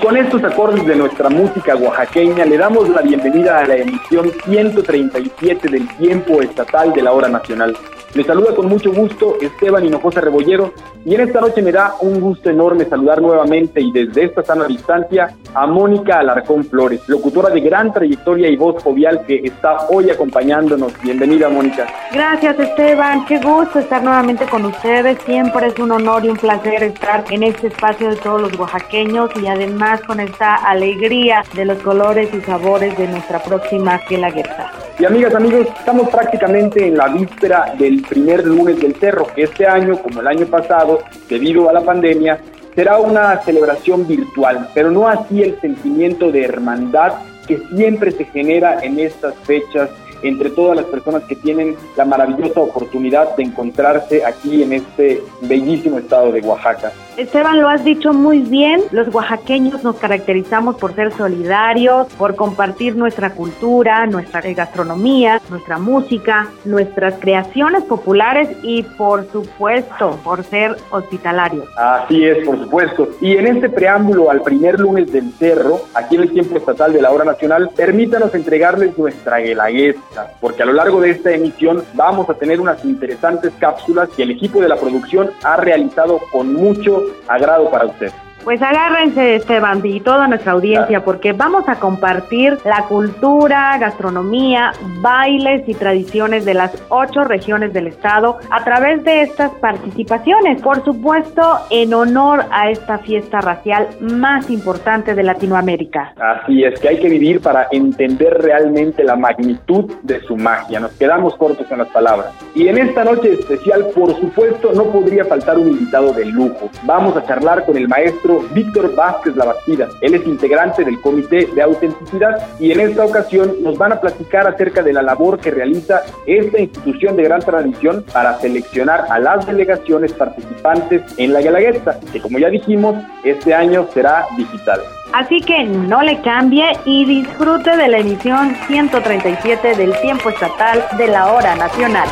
Con estos acordes de nuestra música oaxaqueña le damos la bienvenida a la emisión 137 del tiempo estatal de la hora nacional. Les saluda con mucho gusto Esteban Hinojosa Rebollero y en esta noche me da un gusto enorme saludar nuevamente y desde esta sana distancia a Mónica Alarcón Flores, locutora de gran trayectoria y voz jovial que está hoy acompañándonos. Bienvenida Mónica. Gracias Esteban, qué gusto estar nuevamente con ustedes. Siempre es un honor y un placer estar en este espacio de todos los oaxaqueños y además con esta alegría de los colores y sabores de nuestra próxima Guelaguetza. Y amigas, amigos, estamos prácticamente en la víspera del primer lunes del cerro, que este año, como el año pasado, debido a la pandemia, será una celebración virtual, pero no así el sentimiento de hermandad que siempre se genera en estas fechas entre todas las personas que tienen la maravillosa oportunidad de encontrarse aquí en este bellísimo estado de Oaxaca. Esteban, lo has dicho muy bien, los oaxaqueños nos caracterizamos por ser solidarios, por compartir nuestra cultura, nuestra gastronomía, nuestra música, nuestras creaciones populares y por supuesto por ser hospitalarios. Así es, por supuesto. Y en este preámbulo al primer lunes del cerro, aquí en el tiempo estatal de la hora nacional, permítanos entregarles nuestra guelaguetza, porque a lo largo de esta emisión vamos a tener unas interesantes cápsulas que el equipo de la producción ha realizado con mucho agrado para usted. Pues agárrense, Esteban, y toda nuestra audiencia, porque vamos a compartir la cultura, gastronomía, bailes y tradiciones de las ocho regiones del estado a través de estas participaciones. Por supuesto, en honor a esta fiesta racial más importante de Latinoamérica. Así es, que hay que vivir para entender realmente la magnitud de su magia. Nos quedamos cortos en las palabras. Y en esta noche especial, por supuesto, no podría faltar un invitado de lujo. Vamos a charlar con el maestro Víctor Vázquez Labastida. Él es integrante del Comité de Autenticidad y en esta ocasión nos van a platicar acerca de la labor que realiza esta institución de gran tradición para seleccionar a las delegaciones participantes en la Guelaguetza, que como ya dijimos, este año será digital. Así que no le cambie y disfrute de la emisión 137 del tiempo estatal de la hora nacional.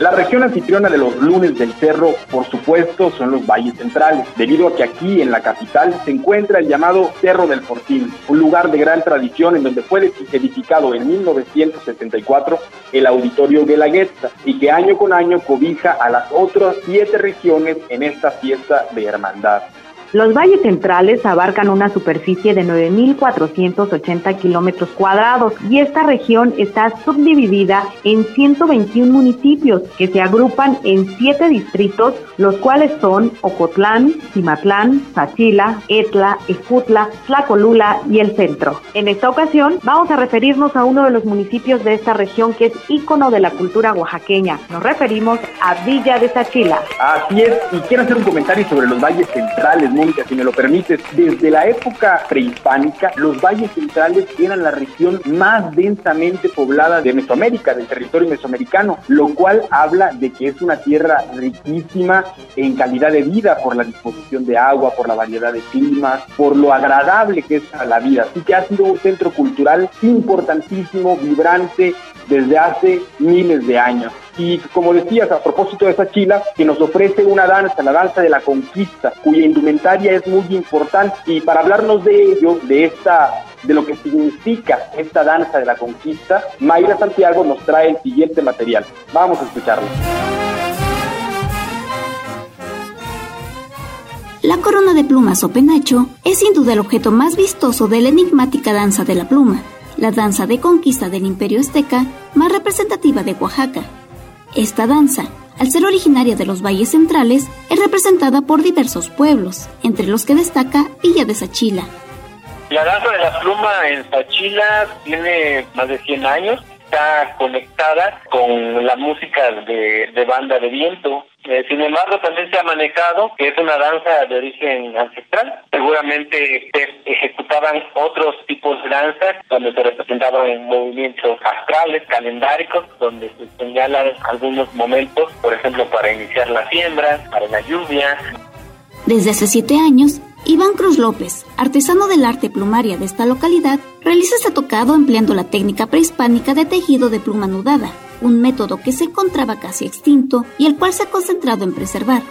La región anfitriona de los lunes del cerro, por supuesto, son los valles centrales, debido a que aquí en la capital se encuentra el llamado Cerro del Fortín, un lugar de gran tradición en donde fue edificado en 1974 el Auditorio Guelaguetza y que año con año cobija a las otras siete regiones en esta fiesta de hermandad. Los valles centrales abarcan una superficie de 9.480 kilómetros cuadrados y esta región está subdividida en 121 municipios que se agrupan en siete distritos, los cuales son Ocotlán, Cimatlán, Sachila, Etla, Ejutla, Tlacolula y el centro. En esta ocasión vamos a referirnos a uno de los municipios de esta región que es ícono de la cultura oaxaqueña. Nos referimos a Villa de Sachila. Así es, y quiero hacer un comentario sobre los valles centrales Si me lo permites. Desde la época prehispánica, los valles centrales eran la región más densamente poblada de Mesoamérica, del territorio mesoamericano, lo cual habla de que es una tierra riquísima en calidad de vida por la disposición de agua, por la variedad de climas, por lo agradable que es a la vida. Así que ha sido un centro cultural importantísimo, vibrante, desde hace miles de años. Y como decías, a propósito de esa chila, que nos ofrece una danza, la danza de la conquista, cuya indumentaria es muy importante. Y para hablarnos de ello, de esta de lo que significa esta danza de la conquista, Mayra Santiago nos trae el siguiente material. Vamos a escucharlo. La corona de plumas o penacho es sin duda el objeto más vistoso de la enigmática danza de la pluma, la danza de conquista del imperio azteca más representativa de Oaxaca. Esta danza, al ser originaria de los valles centrales, es representada por diversos pueblos, entre los que destaca Villa de Sachila. La danza de la pluma en Sachila tiene más de 100 años está conectada con la música de, de banda de viento. Eh, sin embargo, también se ha manejado que es una danza de origen ancestral. Seguramente se ejecutaban otros tipos de danzas donde se representaban movimientos astrales, calendáricos, donde se señalan algunos momentos, por ejemplo, para iniciar la siembra, para la lluvia. Desde hace siete años, Iván Cruz López, artesano del arte plumaria de esta localidad, realiza este tocado empleando la técnica prehispánica de tejido de pluma anudada, un método que se encontraba casi extinto y el cual se ha concentrado en preservar.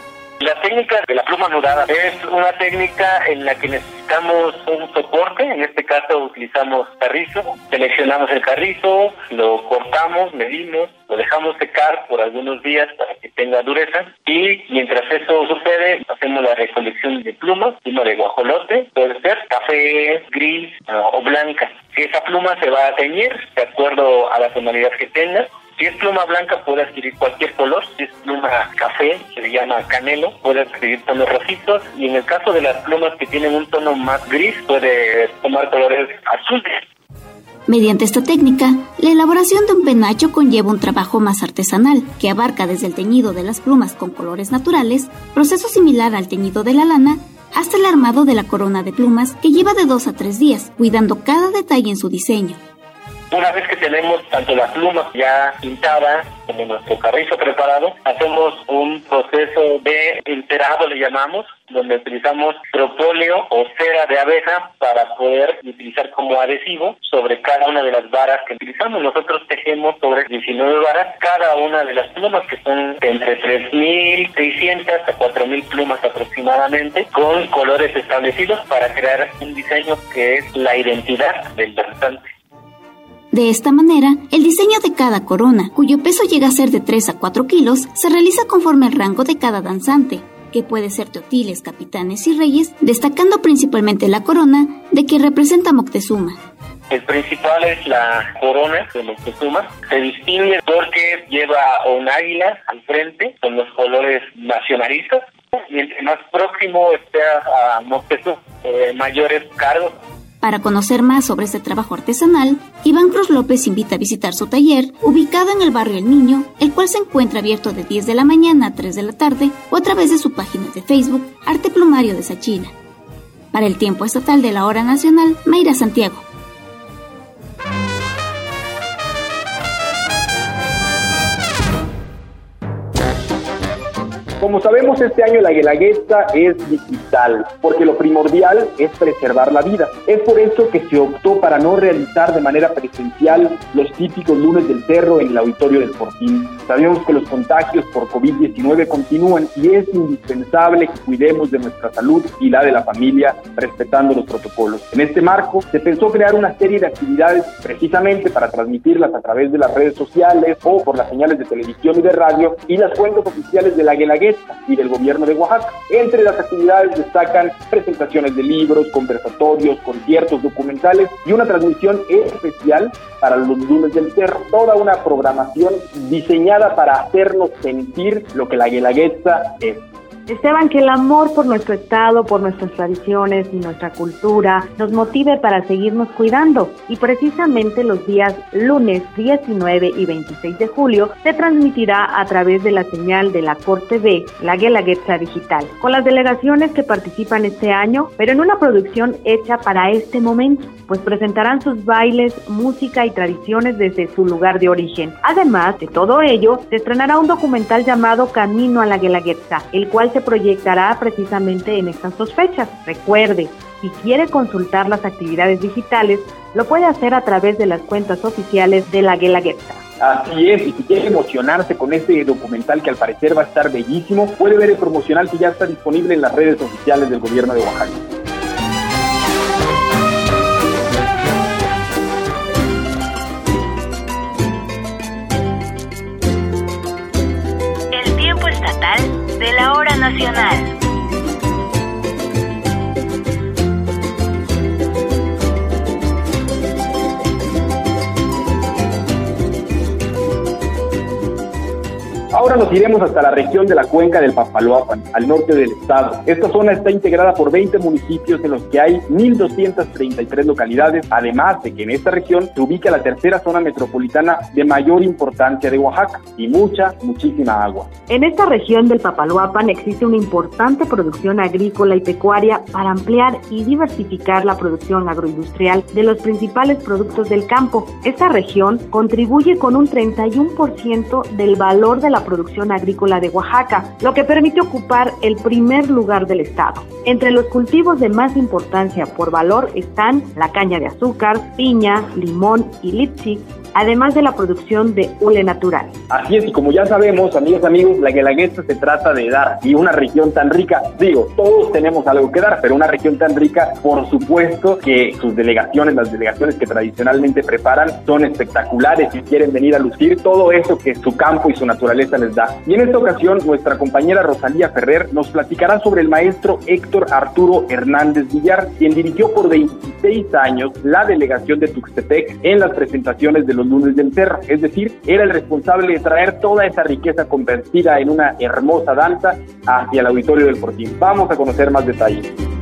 La técnica de la pluma anudada es una técnica en la que necesitamos un soporte, en este caso utilizamos carrizo, seleccionamos el carrizo, lo cortamos, medimos, lo dejamos secar por algunos días para que tenga dureza y mientras eso sucede hacemos la recolección de plumas, pluma de guajolote, puede ser café, gris o blanca. Esa pluma se va a teñir de acuerdo a la tonalidad que tenga si es pluma blanca puede adquirir cualquier color, si es pluma café, se le llama canelo, puede adquirir tonos rojizos y en el caso de las plumas que tienen un tono más gris puede tomar colores azules. Mediante esta técnica, la elaboración de un penacho conlleva un trabajo más artesanal, que abarca desde el teñido de las plumas con colores naturales, proceso similar al teñido de la lana, hasta el armado de la corona de plumas, que lleva de dos a tres días, cuidando cada detalle en su diseño. Una vez que tenemos tanto la pluma ya pintada como nuestro carrizo preparado, hacemos un proceso de enterado, le llamamos, donde utilizamos propóleo o cera de abeja para poder utilizar como adhesivo sobre cada una de las varas que utilizamos. Nosotros tejemos sobre 19 varas cada una de las plumas, que son entre 3.600 a 4.000 plumas aproximadamente, con colores establecidos para crear un diseño que es la identidad del danzante. De esta manera, el diseño de cada corona, cuyo peso llega a ser de 3 a 4 kilos, se realiza conforme al rango de cada danzante, que puede ser teotiles, capitanes y reyes, destacando principalmente la corona de que representa Moctezuma. El principal es la corona de Moctezuma. Se distingue porque lleva un águila al frente con los colores nacionalistas. Mientras más próximo esté a Moctezuma, eh, mayores cargos para conocer más sobre este trabajo artesanal, Iván Cruz López invita a visitar su taller, ubicado en el barrio El Niño, el cual se encuentra abierto de 10 de la mañana a 3 de la tarde o a través de su página de Facebook Arte Plumario de Sachila. Para el tiempo estatal de la hora nacional, Mayra Santiago. Como sabemos, este año la Guelaguetza es digital, porque lo primordial es preservar la vida. Es por eso que se optó para no realizar de manera presencial los típicos lunes del cerro en el auditorio del Fortín. Sabemos que los contagios por COVID-19 continúan y es indispensable que cuidemos de nuestra salud y la de la familia respetando los protocolos. En este marco, se pensó crear una serie de actividades precisamente para transmitirlas a través de las redes sociales o por las señales de televisión y de radio y las cuentas oficiales de la Guelaguetza y del gobierno de Oaxaca. Entre las actividades destacan presentaciones de libros, conversatorios, conciertos, documentales y una transmisión especial para los lunes del cerro. Toda una programación diseñada para hacernos sentir lo que la Guelaguetza es. Esteban, que el amor por nuestro estado, por nuestras tradiciones y nuestra cultura nos motive para seguirnos cuidando. Y precisamente los días lunes 19 y 26 de julio se transmitirá a través de la señal de la Corte B, la Guelaguetza Digital, con las delegaciones que participan este año, pero en una producción hecha para este momento, pues presentarán sus bailes, música y tradiciones desde su lugar de origen. Además de todo ello, se estrenará un documental llamado Camino a la Guelaguetza, el cual se proyectará precisamente en estas dos fechas. Recuerde, si quiere consultar las actividades digitales, lo puede hacer a través de las cuentas oficiales de la Guelaguetza. Así es, y si quiere emocionarse con este documental que al parecer va a estar bellísimo, puede ver el promocional que ya está disponible en las redes oficiales del gobierno de Oaxaca. El tiempo estatal de la hora nacional. Ahora nos iremos hasta la región de la cuenca del Papaloapan, al norte del estado. Esta zona está integrada por 20 municipios en los que hay 1.233 localidades, además de que en esta región se ubica la tercera zona metropolitana de mayor importancia de Oaxaca y mucha, muchísima agua. En esta región del Papaloapan existe una importante producción agrícola y pecuaria para ampliar y diversificar la producción agroindustrial de los principales productos del campo. Esta región contribuye con un 31% del valor de la producción agrícola de Oaxaca, lo que permite ocupar el primer lugar del estado. Entre los cultivos de más importancia por valor están la caña de azúcar, piña, limón y lipsi, además de la producción de hule natural. Así es, y como ya sabemos, amigas amigos, la Guelaguetza se trata de dar. Y una región tan rica, digo, todos tenemos algo que dar, pero una región tan rica, por supuesto que sus delegaciones, las delegaciones que tradicionalmente preparan, son espectaculares y quieren venir a lucir todo eso que su campo y su naturaleza les Y en esta ocasión, nuestra compañera Rosalía Ferrer nos platicará sobre el maestro Héctor Arturo Hernández Villar, quien dirigió por 26 años la delegación de Tuxtepec en las presentaciones de los lunes del cerro. Es decir, era el responsable de traer toda esa riqueza convertida en una hermosa danza hacia el auditorio del Fortín. Vamos a conocer más detalles.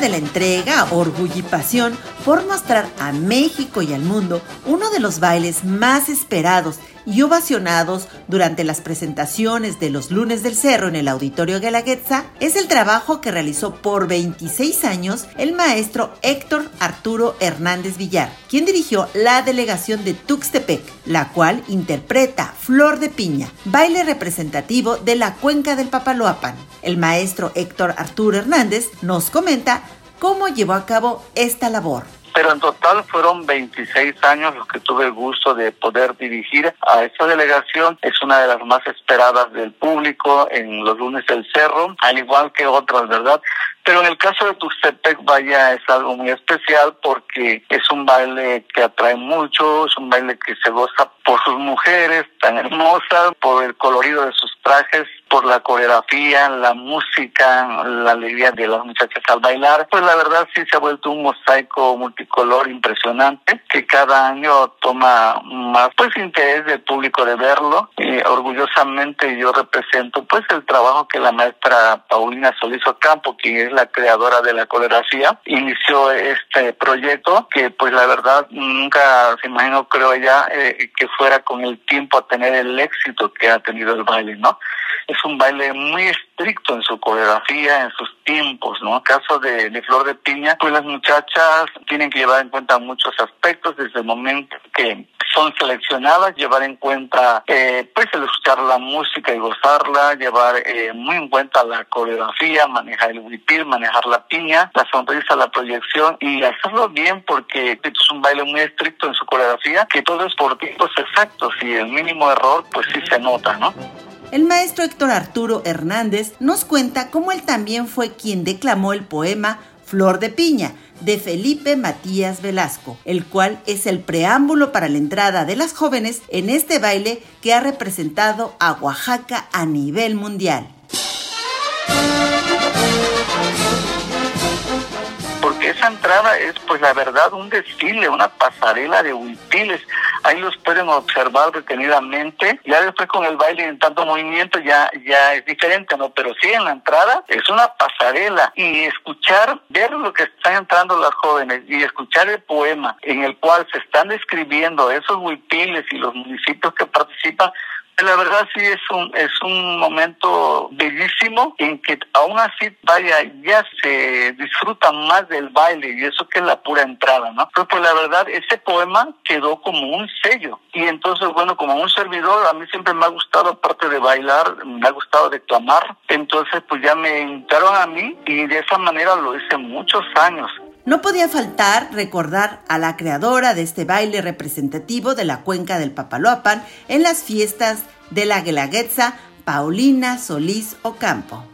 De la entrega, orgullo y pasión por mostrar a México y al mundo uno de los bailes más esperados y ovacionados durante las presentaciones de los lunes del cerro en el Auditorio Guelaguetza es el trabajo que realizó por 26 años el maestro Héctor Arturo Hernández Villar, quien dirigió la delegación de Tuxtepec, la cual interpreta Flor de Piña, baile representativo de la cuenca del Papaloapan. El maestro Héctor Arturo Hernández nos comenta cómo llevó a cabo esta labor pero en total fueron 26 años los que tuve el gusto de poder dirigir a esta delegación. Es una de las más esperadas del público en los lunes del cerro, al igual que otras, ¿verdad? Pero en el caso de Tuxtepec, vaya, es algo muy especial porque es un baile que atrae mucho, es un baile que se goza por sus mujeres tan hermosas, por el colorido de sus trajes, por la coreografía, la música, la alegría de las muchachas al bailar. Pues la verdad sí se ha vuelto un mosaico multicolor impresionante que cada año toma más pues interés del público de verlo. Y orgullosamente yo represento pues el trabajo que la maestra Paulina Solís Ocampo, que es la creadora de la coreografía, inició este proyecto que pues la verdad nunca se imaginó creo ella eh, que fuera con el tiempo a tener el éxito que ha tenido el baile, ¿no? Un baile muy estricto en su coreografía, en sus tiempos, ¿no? Caso de, de, Flor de Piña, pues las muchachas tienen que llevar en cuenta muchos aspectos desde el momento que son seleccionadas, llevar en cuenta, eh, pues el escuchar la música y gozarla, llevar eh, muy en cuenta la coreografía, manejar el huipil, manejar la piña, la sonrisa, la proyección y hacerlo bien porque es un baile muy estricto en su coreografía, que todo es por tiempos exactos y el mínimo error pues sí se nota, ¿no? El maestro Héctor Arturo Hernández nos cuenta cómo él también fue quien declamó el poema Flor de Piña de Felipe Matías Velasco, el cual es el preámbulo para la entrada de las jóvenes en este baile que ha representado a Oaxaca a nivel mundial. Es, pues la verdad, un desfile, una pasarela de huipiles ahí los pueden observar detenidamente. Ya después con el baile en tanto movimiento ya, ya es diferente, ¿no? Pero sí en la entrada es una pasarela y escuchar, ver lo que están entrando las jóvenes y escuchar el poema en el cual se están describiendo esos huipiles y los municipios que participan, la verdad sí es un es un momento bellísimo en que aún así vaya ya se disfruta más del baile y eso que es la pura entrada, ¿no? Pero pues la verdad ese poema quedó como un sello. Y entonces bueno como un servidor a mí siempre me ha gustado aparte de bailar me ha gustado declamar entonces pues ya me invitaron a mí y de esa manera lo hice muchos años No podía faltar recordar a la creadora de este baile representativo de la cuenca del Papaloapan en las fiestas de la Guelaguetza, Paulina Solís Ocampo.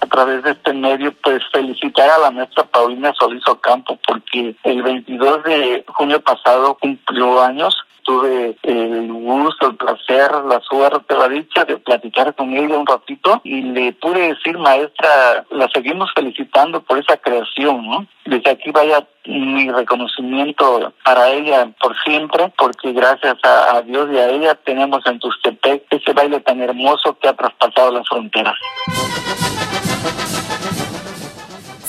A través de este medio, pues felicitar a la maestra Paulina Solís Ocampo porque el 22 de junio pasado cumplió años tuve el gusto, el placer, la suerte, la dicha de platicar con ella un ratito y le pude decir, maestra, la seguimos felicitando por esa creación, ¿no? Desde aquí vaya mi reconocimiento para ella por siempre, porque gracias a, Dios y a ella tenemos en Tustepec ese baile tan hermoso que ha traspasado las fronteras.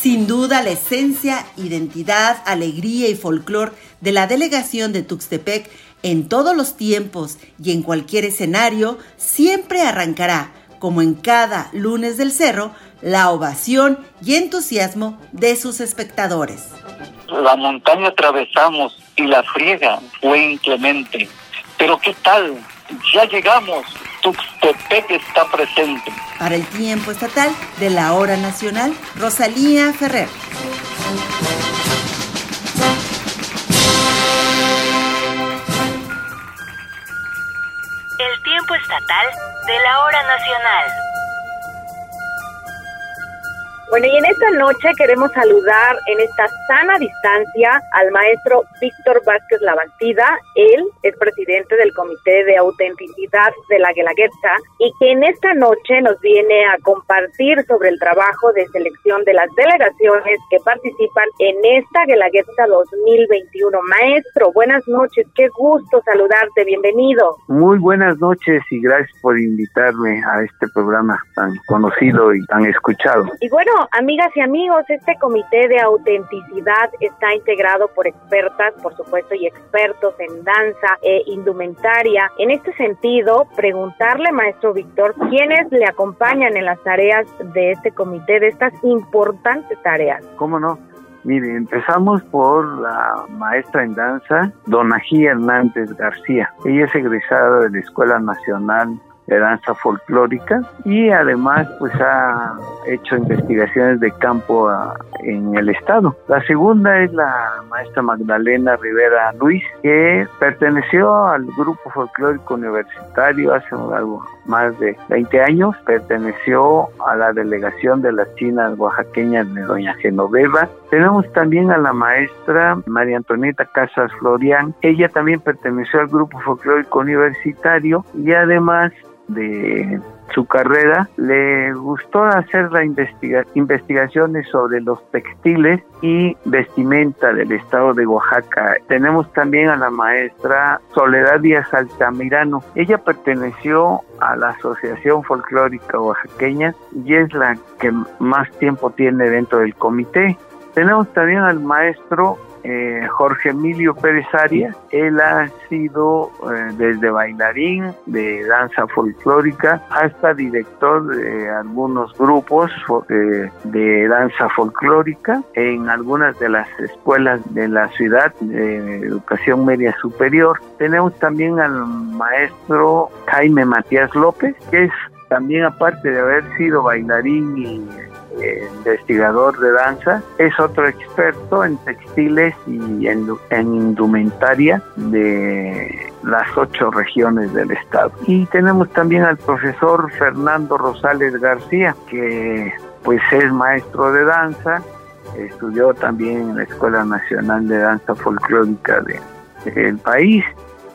Sin duda, la esencia, identidad, alegría y folclor de la delegación de Tuxtepec en todos los tiempos y en cualquier escenario, siempre arrancará, como en cada lunes del cerro, la ovación y entusiasmo de sus espectadores. La montaña atravesamos y la friega fue inclemente. Pero ¿qué tal? Ya llegamos. Tuxtepec está presente. Para el tiempo estatal de la hora nacional, Rosalía Ferrer. De la hora nacional. Bueno, y en esta noche queremos saludar en esta sana distancia al maestro Víctor Vázquez Lavantida. Él es presidente del Comité de Autenticidad de la Guelaguetza y que en esta noche nos viene a compartir sobre el trabajo de selección de las delegaciones que participan en esta Guelaguetza 2021. Maestro, buenas noches, qué gusto saludarte, bienvenido. Muy buenas noches y gracias por invitarme a este programa tan conocido y tan escuchado. Y bueno, amigas y amigos, este comité de autenticidad está integrado por expertas, por supuesto, y expertos en danza e indumentaria. En este sentido, preguntarle, maestro Víctor, quiénes le acompañan en las tareas de este comité, de estas importantes tareas. ¿Cómo no? Mire, empezamos por la maestra en danza, Donají Hernández García. Ella es egresada de la Escuela Nacional de danza folclórica y además pues ha hecho investigaciones de campo ah, en el estado. La segunda es la maestra Magdalena Rivera Luis que perteneció al grupo folclórico universitario hace algo más de 20 años, perteneció a la delegación de las chinas oaxaqueñas de doña Genoveva. Tenemos también a la maestra María Antonieta Casas Florian, ella también perteneció al grupo folclórico universitario y además de su carrera, le gustó hacer la investigaciones sobre los textiles y vestimenta del estado de Oaxaca. Tenemos también a la maestra Soledad Díaz Altamirano. Ella perteneció a la Asociación Folclórica Oaxaqueña y es la que más tiempo tiene dentro del comité. Tenemos también al maestro eh, Jorge Emilio Pérez Arias. Él ha sido eh, desde bailarín de danza folclórica hasta director de algunos grupos de danza folclórica en algunas de las escuelas de la ciudad de educación media superior. Tenemos también al maestro Jaime Matías López, que es también aparte de haber sido bailarín y investigador de danza, es otro experto en textiles y en, indumentaria de las ocho regiones del estado. Y tenemos también al profesor Fernando Rosales García, que pues es maestro de danza, estudió también en la Escuela Nacional de Danza Folclórica del país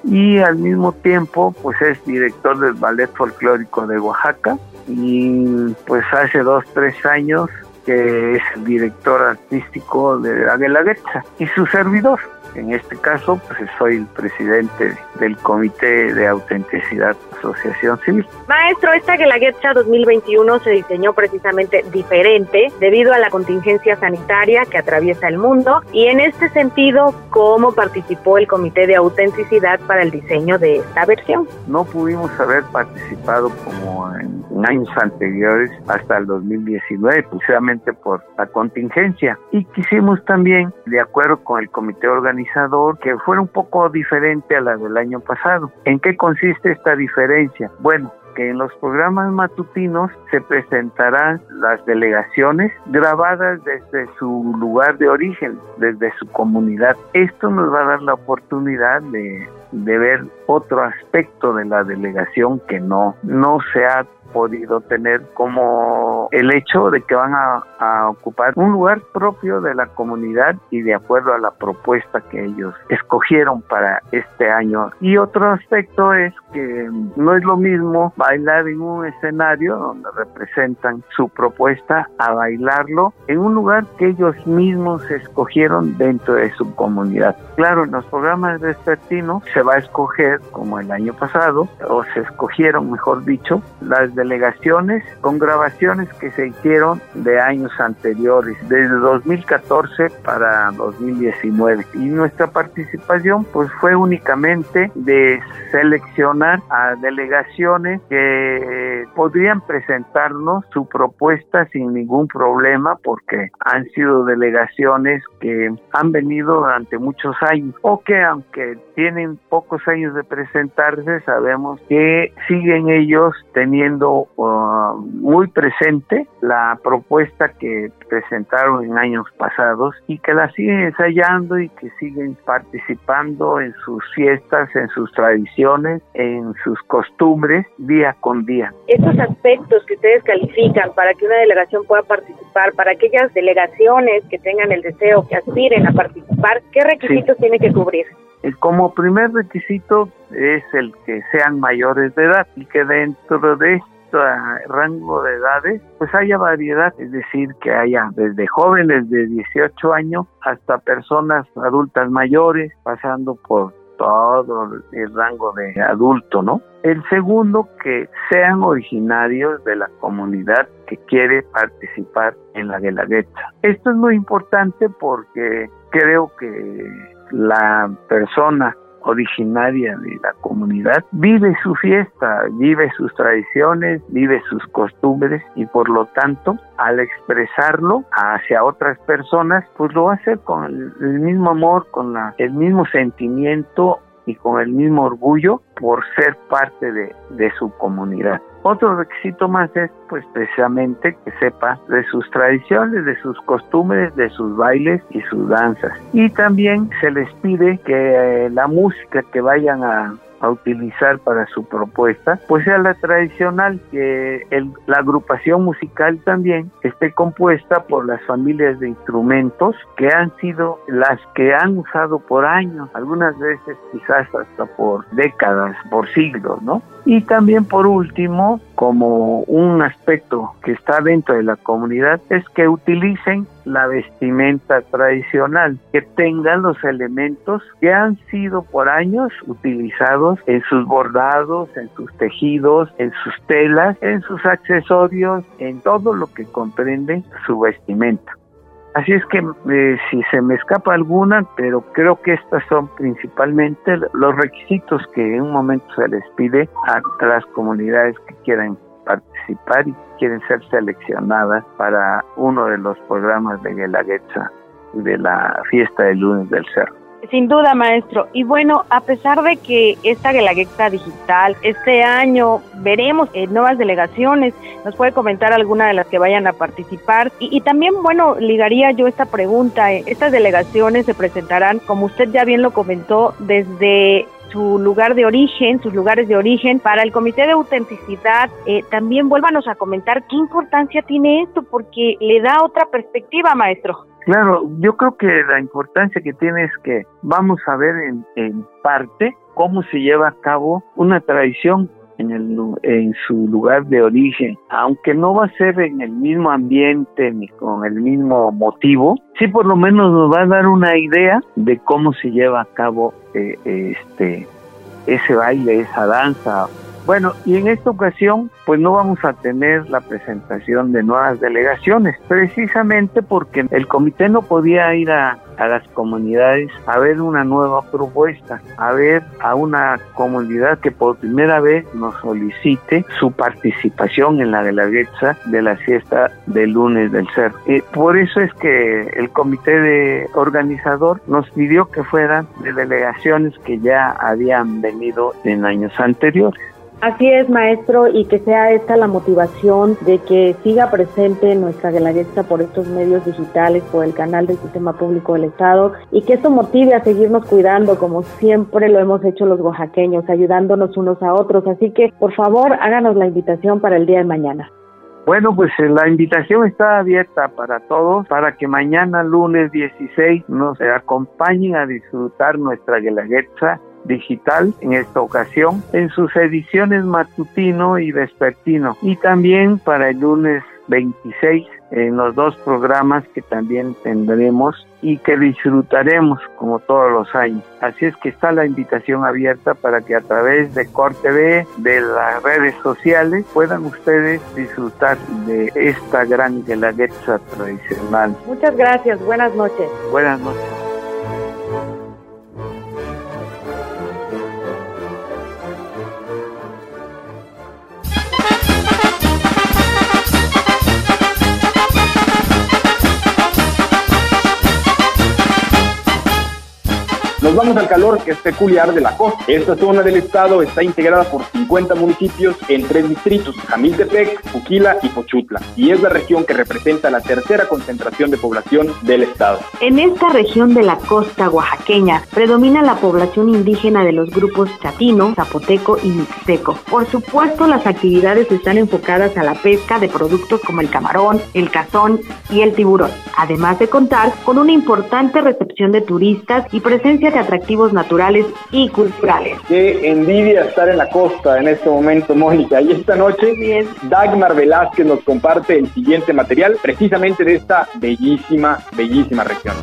y al mismo tiempo pues es director del Ballet Folclórico de Oaxaca y pues hace dos, tres años que es el director artístico de la Guelaguetza y su servidor. En este caso, pues soy el presidente del Comité de Autenticidad Asociación Civil. Maestro, esta Guelaguetza 2021 se diseñó precisamente diferente debido a la contingencia sanitaria que atraviesa el mundo y en este sentido, ¿cómo participó el Comité de Autenticidad para el diseño de esta versión? No pudimos haber participado como en años anteriores hasta el 2019, precisamente por la contingencia. Y quisimos también, de acuerdo con el comité organizador, que fuera un poco diferente a la del año pasado. ¿En qué consiste esta diferencia? Bueno, que en los programas matutinos se presentarán las delegaciones grabadas desde su lugar de origen, desde su comunidad. Esto nos va a dar la oportunidad de, de ver otro aspecto de la delegación que no, no se ha podido tener como el hecho de que van a, ocupar un lugar propio de la comunidad y de acuerdo a la propuesta que ellos escogieron para este año. Y otro aspecto es que no es lo mismo bailar en un escenario donde representan su propuesta a bailarlo en un lugar que ellos mismos escogieron dentro de su comunidad. Claro, en los programas de vespertinos se va a escoger, como el año pasado, o se escogieron, mejor dicho, las delegaciones con grabaciones que se hicieron de años anteriores, desde 2014 para 2019. Y nuestra participación pues fue únicamente de seleccionar a delegaciones que podrían presentarnos su propuesta sin ningún problema porque han sido delegaciones que han venido durante muchos años o que aunque tienen pocos años de presentarse sabemos que siguen ellos teniendo Uh, muy presente la propuesta que presentaron en años pasados y que la siguen ensayando y que siguen participando en sus fiestas, en sus tradiciones, en sus costumbres día con día. Estos aspectos que ustedes califican para que una delegación pueda participar, para aquellas delegaciones que tengan el deseo, que aspiren a participar, ¿qué requisitos tiene que cubrir? Eh, como primer requisito es el que sean mayores de edad y que dentro de este rango de edades pues haya variedad, es decir, que haya desde jóvenes de 18 años hasta personas adultas mayores, pasando por todo el rango de adulto, ¿no? El segundo, que sean originarios de la comunidad que quiere participar en la Guelaguetza. Esto es muy importante porque creo que la persona originaria de la comunidad vive su fiesta, vive sus tradiciones, vive sus costumbres y por lo tanto al expresarlo hacia otras personas pues lo hace con el, mismo amor, con el mismo sentimiento y con el mismo orgullo por ser parte de su comunidad. Otro requisito más es pues precisamente que sepa de sus tradiciones, de sus costumbres, de sus bailes y sus danzas. Y también se les pide que eh, la música que vayan a, a utilizar para su propuesta, pues sea la tradicional, que la agrupación musical también esté compuesta por las familias de instrumentos que han sido las que han usado por años, algunas veces quizás hasta por décadas, por siglos, ¿no? Y también por último, como un aspecto que está dentro de la comunidad, es que utilicen la vestimenta tradicional, que tengan los elementos que han sido por años utilizados en sus bordados, en sus tejidos, en sus telas, en sus accesorios, en todo lo que comprende su vestimenta. Así es que eh, si se me escapa alguna, pero creo que estas son principalmente los requisitos que en un momento se les pide a las comunidades que quieran participar y quieren ser seleccionadas para uno de los programas de Guelaguetza de la fiesta del lunes del cerro. Sin duda, maestro. Y bueno, a pesar de que esta Guelaguetza digital, este año veremos eh, nuevas delegaciones, nos puede comentar alguna de las que vayan a participar. Y, y también, bueno, ligaría yo esta pregunta. Eh, estas delegaciones se presentarán, como usted ya bien lo comentó, desde su lugar de origen, sus lugares de origen. Para el Comité de Autenticidad, eh, también vuélvanos a comentar qué importancia tiene esto, porque le da otra perspectiva, maestro. Claro, yo creo que la importancia que tiene es que vamos a ver en, parte cómo se lleva a cabo una tradición en, el, en su lugar de origen, aunque no va a ser en el mismo ambiente ni con el mismo motivo, sí por lo menos nos va a dar una idea de cómo se lleva a cabo eh, este ese baile, esa danza bueno, y en esta ocasión, pues no vamos a tener la presentación de nuevas delegaciones, precisamente porque el comité no podía ir a, las comunidades a ver una nueva propuesta, a ver a una comunidad que por primera vez nos solicite su participación en la guelaguetza de la fiesta del lunes del ser. Y por eso es que el comité de organizador nos pidió que fueran de delegaciones que ya habían venido en años anteriores. Así es, maestro, y que sea esta la motivación de que siga presente nuestra Guelaguetza por estos medios digitales, por el canal del Sistema Público del Estado, y que esto motive a seguirnos cuidando como siempre lo hemos hecho los oaxaqueños, ayudándonos unos a otros. Así que, por favor, háganos la invitación para el día de mañana. Bueno, pues eh, la invitación está abierta para todos, para que mañana lunes 16 nos acompañen a disfrutar nuestra Guelaguetza digital en esta ocasión en sus ediciones matutino y vespertino y también para el lunes 26 en los dos programas que también tendremos y que disfrutaremos como todos los años. Así es que está la invitación abierta para que a través de Corte B, de las redes sociales, puedan ustedes disfrutar de esta gran guelaguetza tradicional. Muchas gracias, buenas noches. Buenas noches. Vamos al calor que es peculiar de la costa. Esta zona del estado está integrada por 50 municipios en tres distritos, Jamiltepec, Fuquila y Pochutla, y es la región que representa la tercera concentración de población del estado. En esta región de la costa oaxaqueña predomina la población indígena de los grupos chatino, zapoteco y mixteco. Por supuesto, las actividades están enfocadas a la pesca de productos como el camarón, el cazón y el tiburón, además de contar con una importante recepción de turistas y presencia de atractivos naturales y culturales. Qué envidia estar en la costa en este momento, Mónica. Y esta noche, Dagmar Velázquez nos comparte el siguiente material, precisamente de esta bellísima, bellísima región.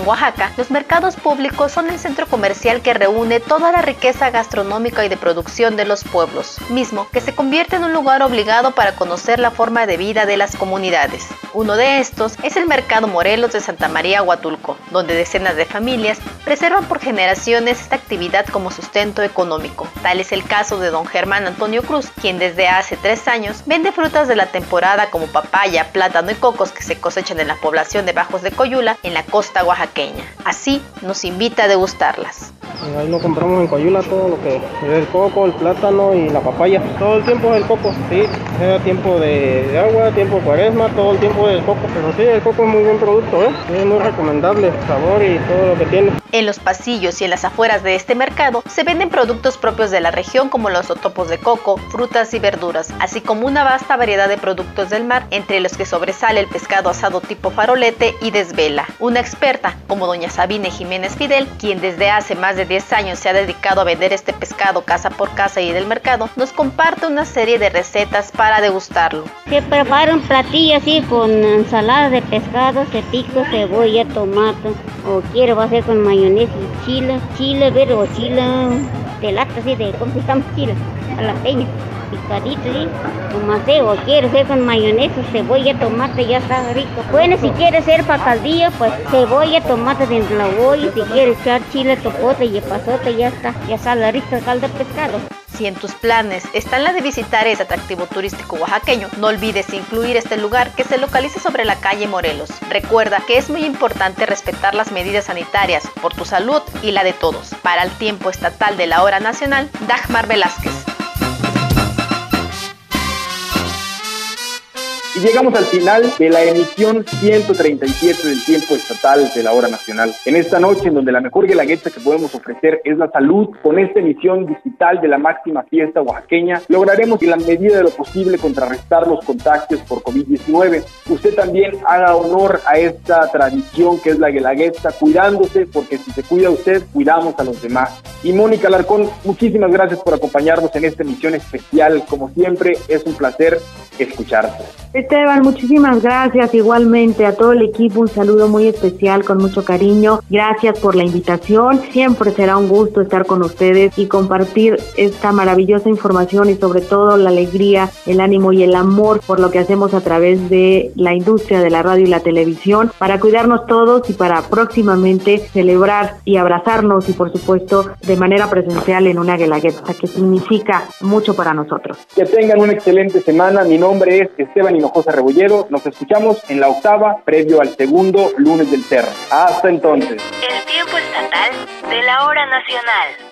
En Oaxaca, los mercados públicos son el centro comercial que reúne toda la riqueza gastronómica y de producción de los pueblos, mismo que se convierte en un lugar obligado para conocer la forma de vida de las comunidades. Uno de estos es el Mercado Morelos de Santa María Huatulco, donde decenas de familias preservan por generaciones esta actividad como sustento económico. Tal es el caso de don Germán Antonio Cruz, quien desde hace tres años vende frutas de la temporada como papaya, plátano y cocos que se cosechan en la población de Bajos de Coyula, en la costa oaxaqueña. Así nos invita a degustarlas. Ahí lo compramos en Coyula todo lo que es el coco, el plátano y la papaya. Todo el tiempo es el coco, sí. Era tiempo de, agua, tiempo de cuaresma, todo el tiempo es el coco. Pero sí, el coco es muy buen producto, ¿eh? Es muy recomendable, sabor y todo lo que tiene. En los pasillos y en las afueras de este mercado se venden productos propios de la región como los otopos de coco, frutas y verduras, así como una vasta variedad de productos del mar, entre los que sobresale el pescado asado tipo farolete y desvela. Una experta, como doña Sabine Jiménez Fidel, quien desde hace más de 10 años se ha dedicado a vender este pescado casa por casa y del mercado, nos comparte una serie de recetas para degustarlo. Se prepara un platillo así con ensalada de pescado, pico, cebolla, tomate, o quiero va a ser con mayonesa y chile, chile verde o chile de lata así de, ¿cómo se a la peña Tomate, o quiere ser con mayonesa, cebolla, tomate, ya está rico. Bueno, si quiere ser para caldillo, pues cebolla, tomate dentro de la olla, si quiere echar chile, topote y pasote, ya está, ya sale rico el caldo de pescado. Si en tus planes está la de visitar ese atractivo turístico oaxaqueño, no olvides incluir este lugar que se localiza sobre la calle Morelos. Recuerda que es muy importante respetar las medidas sanitarias por tu salud y la de todos. Para el tiempo estatal de la hora nacional, Dagmar Velázquez. Y llegamos al final de la emisión 137 del tiempo estatal de la hora nacional. En esta noche, en donde la mejor guelaguetza que podemos ofrecer es la salud, con esta emisión digital de la máxima fiesta oaxaqueña, lograremos en la medida de lo posible contrarrestar los contagios por COVID-19. Usted también haga honor a esta tradición que es la guelaguetza, cuidándose, porque si se cuida usted, cuidamos a los demás. Y Mónica Larcón, muchísimas gracias por acompañarnos en esta emisión especial. Como siempre, es un placer escucharte. Esteban, muchísimas gracias. Igualmente a todo el equipo, un saludo muy especial, con mucho cariño. Gracias por la invitación. Siempre será un gusto estar con ustedes y compartir esta maravillosa información y sobre todo la alegría, el ánimo y el amor por lo que hacemos a través de la industria de la radio y la televisión para cuidarnos todos y para próximamente celebrar y abrazarnos y por supuesto de manera presencial en una guelaguetza que significa mucho para nosotros. Que tengan una excelente semana. Mi nombre es Esteban Hinojosa Rebolledo. Nos escuchamos en la octava, previo al segundo lunes del Cerro. Hasta entonces. El tiempo estatal de la hora nacional.